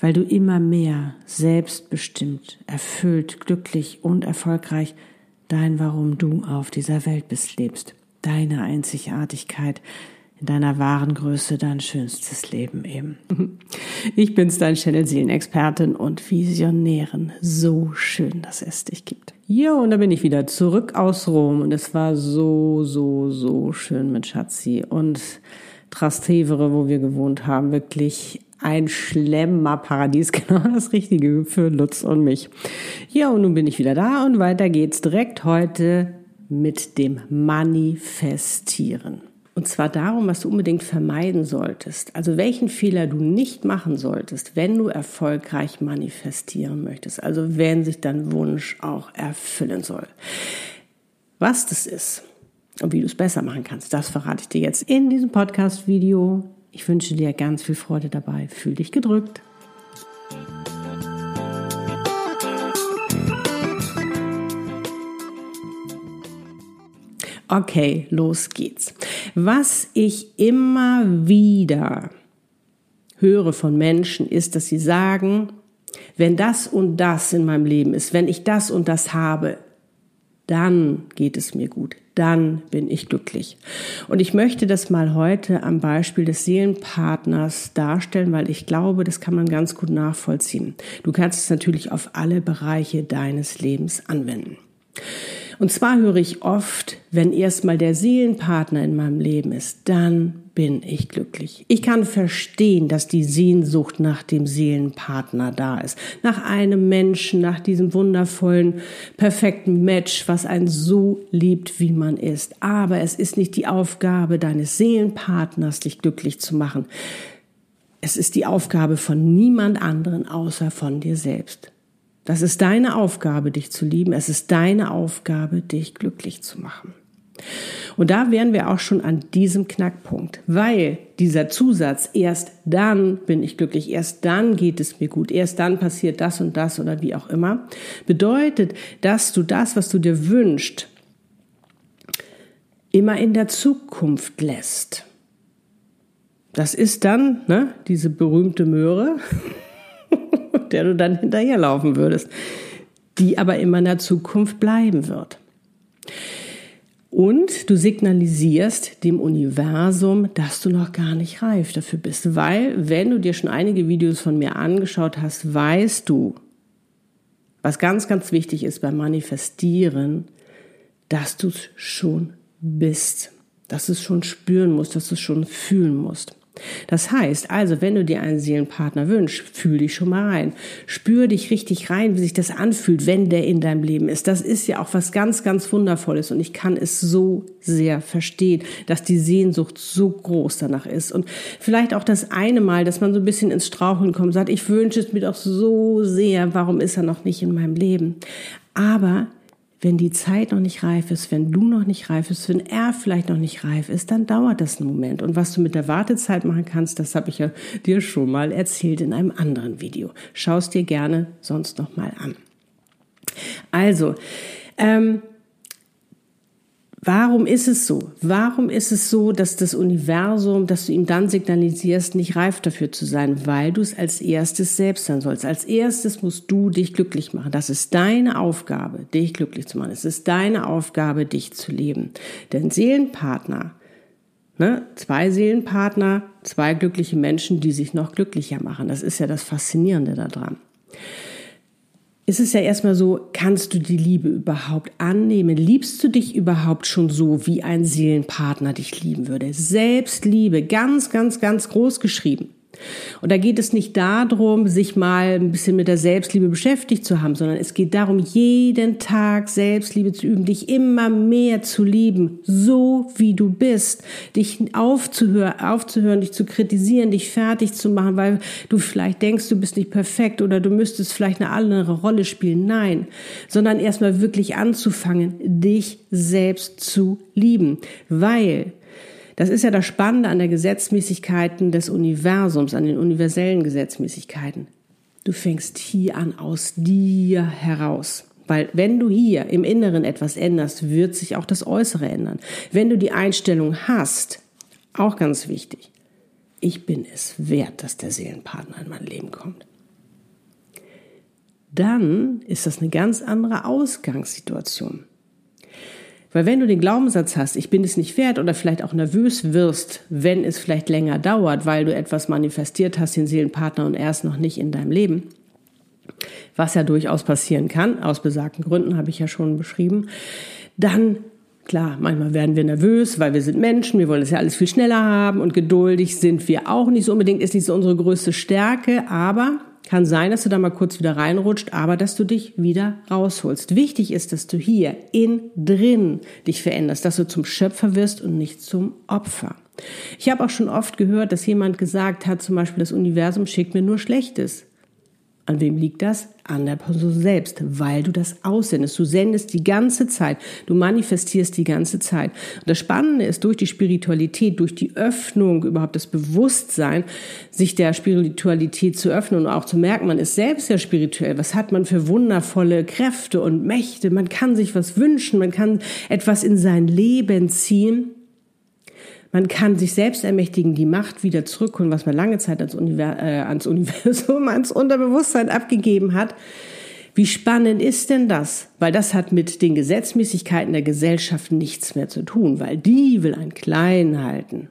weil du immer mehr selbstbestimmt, erfüllt, glücklich und erfolgreich dein Warum du auf dieser Welt bist lebst, deine Einzigartigkeit, in deiner wahren Größe dein schönstes Leben eben. Ich bin's, dein Channel Seelenexpertin und Visionärin. So schön, dass es dich gibt. Ja, und da bin ich wieder zurück aus Rom und es war so, so, so schön mit Schatzi und Trastevere, wo wir gewohnt haben, wirklich ein Schlemmerparadies, genau das Richtige für Lutz und mich. Ja, und nun bin ich wieder da und weiter geht's direkt heute mit dem Manifestieren. Und zwar darum, was du unbedingt vermeiden solltest. Also welchen Fehler du nicht machen solltest, wenn du erfolgreich manifestieren möchtest. Also wenn sich dein Wunsch auch erfüllen soll. Was das ist und wie du es besser machen kannst, das verrate ich dir jetzt in diesem Podcast-Video. Ich wünsche dir ganz viel Freude dabei. Fühl dich gedrückt. Okay, los geht's. Was ich immer wieder höre von Menschen ist, dass sie sagen, wenn das und das in meinem Leben ist, wenn ich das und das habe, dann geht es mir gut, dann bin ich glücklich. Und ich möchte das mal heute am Beispiel des Seelenpartners darstellen, weil ich glaube, das kann man ganz gut nachvollziehen. Du kannst es natürlich auf alle Bereiche deines Lebens anwenden. Und zwar höre ich oft, wenn erstmal der Seelenpartner in meinem Leben ist, dann bin ich glücklich. Ich kann verstehen, dass die Sehnsucht nach dem Seelenpartner da ist. Nach einem Menschen, nach diesem wundervollen, perfekten Match, was einen so liebt, wie man ist. Aber es ist nicht die Aufgabe deines Seelenpartners, dich glücklich zu machen. Es ist die Aufgabe von niemand anderen außer von dir selbst. Das ist deine Aufgabe, dich zu lieben. Es ist deine Aufgabe, dich glücklich zu machen. Und da wären wir auch schon an diesem Knackpunkt, weil dieser Zusatz, erst dann bin ich glücklich, erst dann geht es mir gut, erst dann passiert das und das oder wie auch immer, bedeutet, dass du das, was du dir wünschst, immer in der Zukunft lässt. Das ist dann ne, diese berühmte Möhre, der du dann hinterherlaufen würdest, die aber immer in der Zukunft bleiben wird. Und du signalisierst dem Universum, dass du noch gar nicht reif dafür bist. Weil, wenn du dir schon einige Videos von mir angeschaut hast, weißt du, was ganz, ganz wichtig ist beim Manifestieren, dass du es schon bist, dass du es schon spüren musst, dass du es schon fühlen musst. Das heißt also, wenn du dir einen Seelenpartner wünschst, fühl dich schon mal rein. Spür dich richtig rein, wie sich das anfühlt, wenn der in deinem Leben ist. Das ist ja auch was ganz, ganz Wundervolles und ich kann es so sehr verstehen, dass die Sehnsucht so groß danach ist. Und vielleicht auch das eine Mal, dass man so ein bisschen ins Straucheln kommt, sagt, ich wünsche es mir doch so sehr, warum ist er noch nicht in meinem Leben? Aber wenn die Zeit noch nicht reif ist, wenn du noch nicht reif bist, wenn er vielleicht noch nicht reif ist, dann dauert das einen Moment. Und was du mit der Wartezeit machen kannst, das habe ich ja dir schon mal erzählt in einem anderen Video. Schau es dir gerne sonst noch mal an. Also, ähm, Warum ist es so? Warum ist es so, dass das Universum, dass du ihm dann signalisierst, nicht reif dafür zu sein? Weil du es als erstes selbst sein sollst. Als erstes musst du dich glücklich machen. Das ist deine Aufgabe, dich glücklich zu machen. Es ist deine Aufgabe, dich zu leben. Denn Seelenpartner, ne, zwei Seelenpartner, zwei glückliche Menschen, die sich noch glücklicher machen. Das ist ja das Faszinierende daran ist es ja erstmal so, kannst du die Liebe überhaupt annehmen? Liebst du dich überhaupt schon so, wie ein Seelenpartner dich lieben würde? Selbstliebe, ganz, ganz, ganz groß geschrieben. Und da geht es nicht darum, sich mal ein bisschen mit der Selbstliebe beschäftigt zu haben, sondern es geht darum, jeden Tag Selbstliebe zu üben, dich immer mehr zu lieben, so wie du bist, dich aufzuhören, aufzuhören, dich zu kritisieren, dich fertig zu machen, weil du vielleicht denkst, du bist nicht perfekt oder du müsstest vielleicht eine andere Rolle spielen. Nein, sondern erstmal wirklich anzufangen, dich selbst zu lieben, weil das ist ja das Spannende an der Gesetzmäßigkeiten des Universums, an den universellen Gesetzmäßigkeiten. Du fängst hier an aus dir heraus. Weil wenn du hier im Inneren etwas änderst, wird sich auch das Äußere ändern. Wenn du die Einstellung hast, auch ganz wichtig, ich bin es wert, dass der Seelenpartner in mein Leben kommt. Dann ist das eine ganz andere Ausgangssituation. Weil wenn du den Glaubenssatz hast, ich bin es nicht wert oder vielleicht auch nervös wirst, wenn es vielleicht länger dauert, weil du etwas manifestiert hast, den Seelenpartner und er ist noch nicht in deinem Leben, was ja durchaus passieren kann, aus besagten Gründen habe ich ja schon beschrieben, dann Klar, manchmal werden wir nervös, weil wir sind Menschen, wir wollen es ja alles viel schneller haben und geduldig sind wir auch nicht so unbedingt, ist nicht so unsere größte Stärke, aber kann sein, dass du da mal kurz wieder reinrutscht, aber dass du dich wieder rausholst. Wichtig ist, dass du hier in drin dich veränderst, dass du zum Schöpfer wirst und nicht zum Opfer. Ich habe auch schon oft gehört, dass jemand gesagt hat, zum Beispiel das Universum schickt mir nur Schlechtes. An wem liegt das? An der Person selbst, weil du das aussendest. Du sendest die ganze Zeit, du manifestierst die ganze Zeit. Und das Spannende ist, durch die Spiritualität, durch die Öffnung, überhaupt das Bewusstsein, sich der Spiritualität zu öffnen und auch zu merken, man ist selbst ja spirituell. Was hat man für wundervolle Kräfte und Mächte? Man kann sich was wünschen, man kann etwas in sein Leben ziehen man kann sich selbst ermächtigen, die Macht wieder zurückholen, was man lange Zeit ans, Univers äh, ans Universum, ans Unterbewusstsein abgegeben hat. Wie spannend ist denn das? Weil das hat mit den Gesetzmäßigkeiten der Gesellschaft nichts mehr zu tun, weil die will einen klein halten.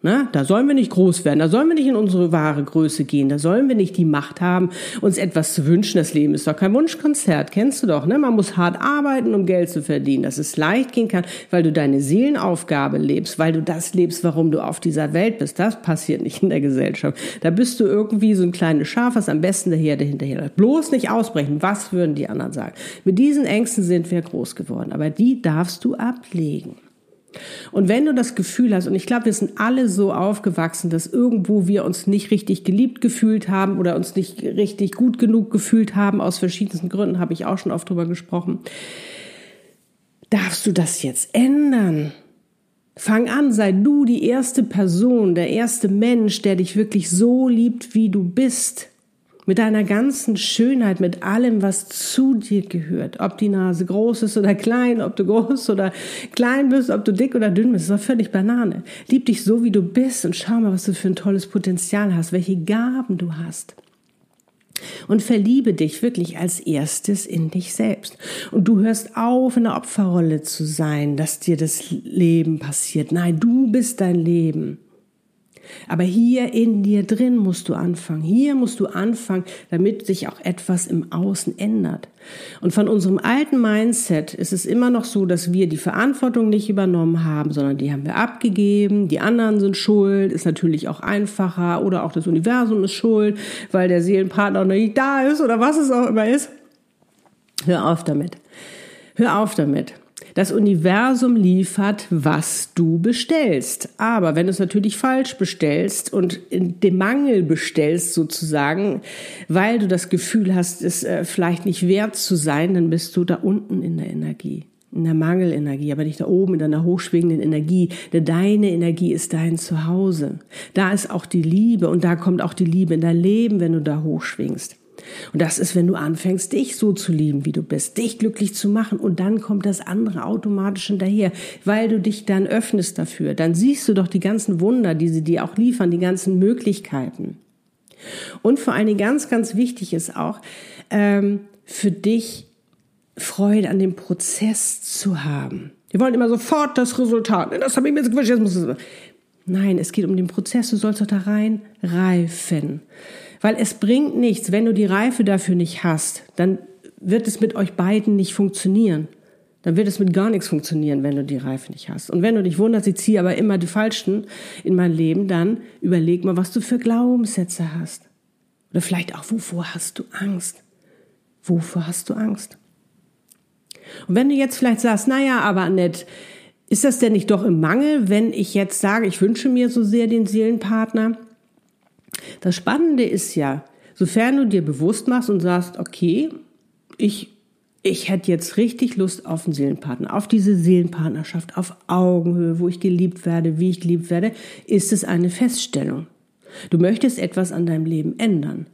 Na, da sollen wir nicht groß werden, da sollen wir nicht in unsere wahre Größe gehen, da sollen wir nicht die Macht haben, uns etwas zu wünschen. Das Leben ist doch kein Wunschkonzert, kennst du doch, ne? Man muss hart arbeiten, um Geld zu verdienen, dass es leicht gehen kann, weil du deine Seelenaufgabe lebst, weil du das lebst, warum du auf dieser Welt bist. Das passiert nicht in der Gesellschaft. Da bist du irgendwie so ein kleines Schaf, was am besten der Herde hinterher. Bloß nicht ausbrechen. Was würden die anderen sagen? Mit diesen Ängsten sind wir groß geworden, aber die darfst du ablegen. Und wenn du das Gefühl hast, und ich glaube, wir sind alle so aufgewachsen, dass irgendwo wir uns nicht richtig geliebt gefühlt haben oder uns nicht richtig gut genug gefühlt haben, aus verschiedensten Gründen, habe ich auch schon oft drüber gesprochen, darfst du das jetzt ändern? Fang an, sei du die erste Person, der erste Mensch, der dich wirklich so liebt, wie du bist mit deiner ganzen Schönheit, mit allem, was zu dir gehört. Ob die Nase groß ist oder klein, ob du groß oder klein bist, ob du dick oder dünn bist, ist doch völlig Banane. Lieb dich so, wie du bist und schau mal, was du für ein tolles Potenzial hast, welche Gaben du hast. Und verliebe dich wirklich als erstes in dich selbst. Und du hörst auf, in der Opferrolle zu sein, dass dir das Leben passiert. Nein, du bist dein Leben. Aber hier in dir drin musst du anfangen. Hier musst du anfangen, damit sich auch etwas im Außen ändert. Und von unserem alten Mindset ist es immer noch so, dass wir die Verantwortung nicht übernommen haben, sondern die haben wir abgegeben. Die anderen sind schuld, ist natürlich auch einfacher oder auch das Universum ist schuld, weil der Seelenpartner noch nicht da ist oder was es auch immer ist. Hör auf damit. Hör auf damit. Das Universum liefert, was du bestellst. Aber wenn du es natürlich falsch bestellst und in dem Mangel bestellst sozusagen, weil du das Gefühl hast, es äh, vielleicht nicht wert zu sein, dann bist du da unten in der Energie in der Mangelenergie, aber nicht da oben in deiner hochschwingenden Energie. Denn deine Energie ist dein Zuhause. Da ist auch die Liebe und da kommt auch die Liebe in dein Leben, wenn du da hochschwingst. Und das ist, wenn du anfängst, dich so zu lieben, wie du bist, dich glücklich zu machen und dann kommt das andere automatisch hinterher, weil du dich dann öffnest dafür. Dann siehst du doch die ganzen Wunder, die sie dir auch liefern, die ganzen Möglichkeiten. Und vor allen Dingen ganz, ganz wichtig ist auch, ähm, für dich Freude an dem Prozess zu haben. Wir wollen immer sofort das Resultat. Das habe ich mir jetzt gewünscht, jetzt muss es. Nein, es geht um den Prozess. Du sollst doch da rein reifen. Weil es bringt nichts, wenn du die Reife dafür nicht hast, dann wird es mit euch beiden nicht funktionieren. dann wird es mit gar nichts funktionieren, wenn du die Reife nicht hast. Und wenn du dich wunderst, ich ziehe aber immer die falschen in mein Leben, dann überleg mal, was du für Glaubenssätze hast. Oder vielleicht auch, wovor hast du Angst? Wovor hast du Angst? Und wenn du jetzt vielleicht sagst, naja, aber Annette, ist das denn nicht doch im Mangel, wenn ich jetzt sage, ich wünsche mir so sehr den Seelenpartner? Das Spannende ist ja, sofern du dir bewusst machst und sagst, okay, ich, ich hätte jetzt richtig Lust auf einen Seelenpartner, auf diese Seelenpartnerschaft, auf Augenhöhe, wo ich geliebt werde, wie ich geliebt werde, ist es eine Feststellung. Du möchtest etwas an deinem Leben ändern.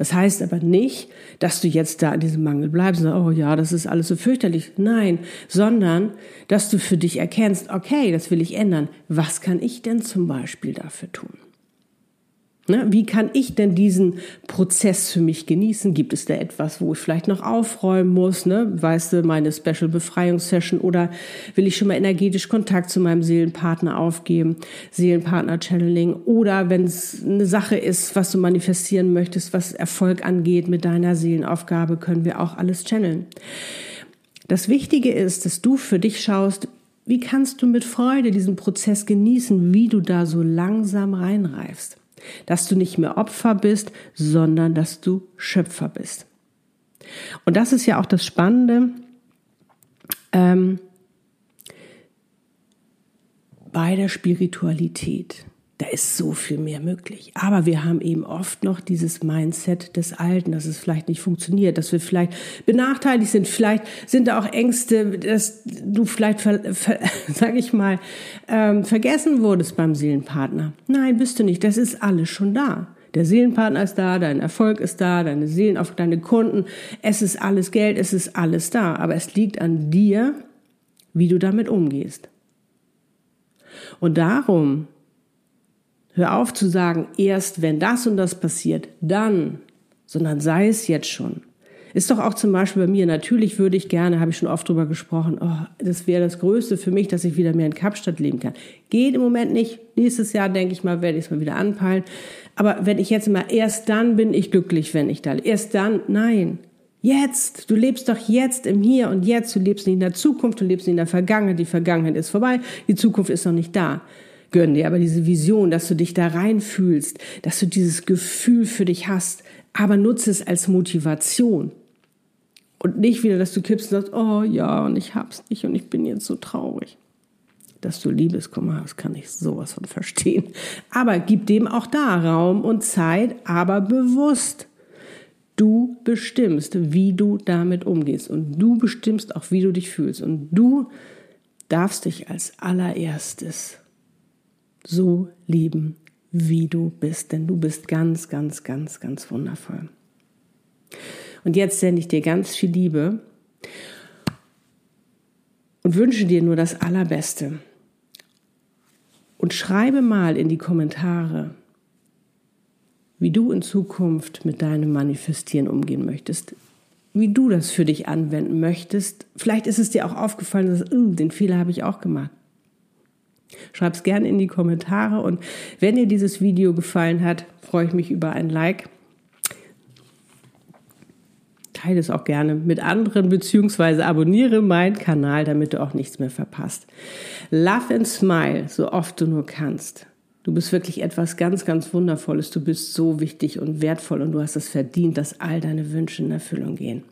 Das heißt aber nicht, dass du jetzt da in diesem Mangel bleibst und sagst, oh ja, das ist alles so fürchterlich. Nein, sondern, dass du für dich erkennst, okay, das will ich ändern. Was kann ich denn zum Beispiel dafür tun? Ne? Wie kann ich denn diesen Prozess für mich genießen? Gibt es da etwas, wo ich vielleicht noch aufräumen muss? Ne? Weißt du, meine Special Befreiungssession oder will ich schon mal energetisch Kontakt zu meinem Seelenpartner aufgeben? Seelenpartner Channeling oder wenn es eine Sache ist, was du manifestieren möchtest, was Erfolg angeht mit deiner Seelenaufgabe, können wir auch alles channeln. Das Wichtige ist, dass du für dich schaust, wie kannst du mit Freude diesen Prozess genießen, wie du da so langsam reinreifst. Dass du nicht mehr Opfer bist, sondern dass du Schöpfer bist. Und das ist ja auch das Spannende ähm, bei der Spiritualität. Da ist so viel mehr möglich. Aber wir haben eben oft noch dieses Mindset des Alten, dass es vielleicht nicht funktioniert, dass wir vielleicht benachteiligt sind. Vielleicht sind da auch Ängste, dass du vielleicht, sag ich mal, ähm, vergessen wurdest beim Seelenpartner. Nein, bist du nicht. Das ist alles schon da. Der Seelenpartner ist da, dein Erfolg ist da, deine Seelen auf deine Kunden. Es ist alles Geld, es ist alles da. Aber es liegt an dir, wie du damit umgehst. Und darum Hör auf zu sagen, erst wenn das und das passiert, dann, sondern sei es jetzt schon. Ist doch auch zum Beispiel bei mir, natürlich würde ich gerne, habe ich schon oft drüber gesprochen, oh, das wäre das Größte für mich, dass ich wieder mehr in Kapstadt leben kann. Geht im Moment nicht. Nächstes Jahr, denke ich mal, werde ich es mal wieder anpeilen. Aber wenn ich jetzt mal, erst dann bin ich glücklich, wenn ich da, erst dann, nein. Jetzt, du lebst doch jetzt im Hier und Jetzt, du lebst nicht in der Zukunft, du lebst nicht in der Vergangenheit, die Vergangenheit ist vorbei, die Zukunft ist noch nicht da gönn dir aber diese Vision, dass du dich da reinfühlst, dass du dieses Gefühl für dich hast, aber nutze es als Motivation. Und nicht wieder, dass du kippst und sagst, oh ja, und ich hab's nicht und ich bin jetzt so traurig. Dass du Liebeskummer hast, kann ich sowas von verstehen. Aber gib dem auch da Raum und Zeit, aber bewusst. Du bestimmst, wie du damit umgehst und du bestimmst auch, wie du dich fühlst und du darfst dich als allererstes so lieben, wie du bist, denn du bist ganz, ganz, ganz, ganz wundervoll. Und jetzt sende ich dir ganz viel Liebe und wünsche dir nur das Allerbeste. Und schreibe mal in die Kommentare, wie du in Zukunft mit deinem Manifestieren umgehen möchtest, wie du das für dich anwenden möchtest. Vielleicht ist es dir auch aufgefallen, dass, uh, den Fehler habe ich auch gemacht. Schreib es gerne in die Kommentare und wenn dir dieses Video gefallen hat, freue ich mich über ein Like. Teile es auch gerne mit anderen beziehungsweise abonniere meinen Kanal, damit du auch nichts mehr verpasst. Love and smile, so oft du nur kannst. Du bist wirklich etwas ganz, ganz Wundervolles. Du bist so wichtig und wertvoll und du hast es verdient, dass all deine Wünsche in Erfüllung gehen.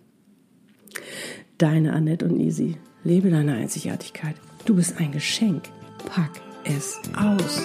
Deine Annette und Easy. Lebe deine Einzigartigkeit. Du bist ein Geschenk. Pack es aus.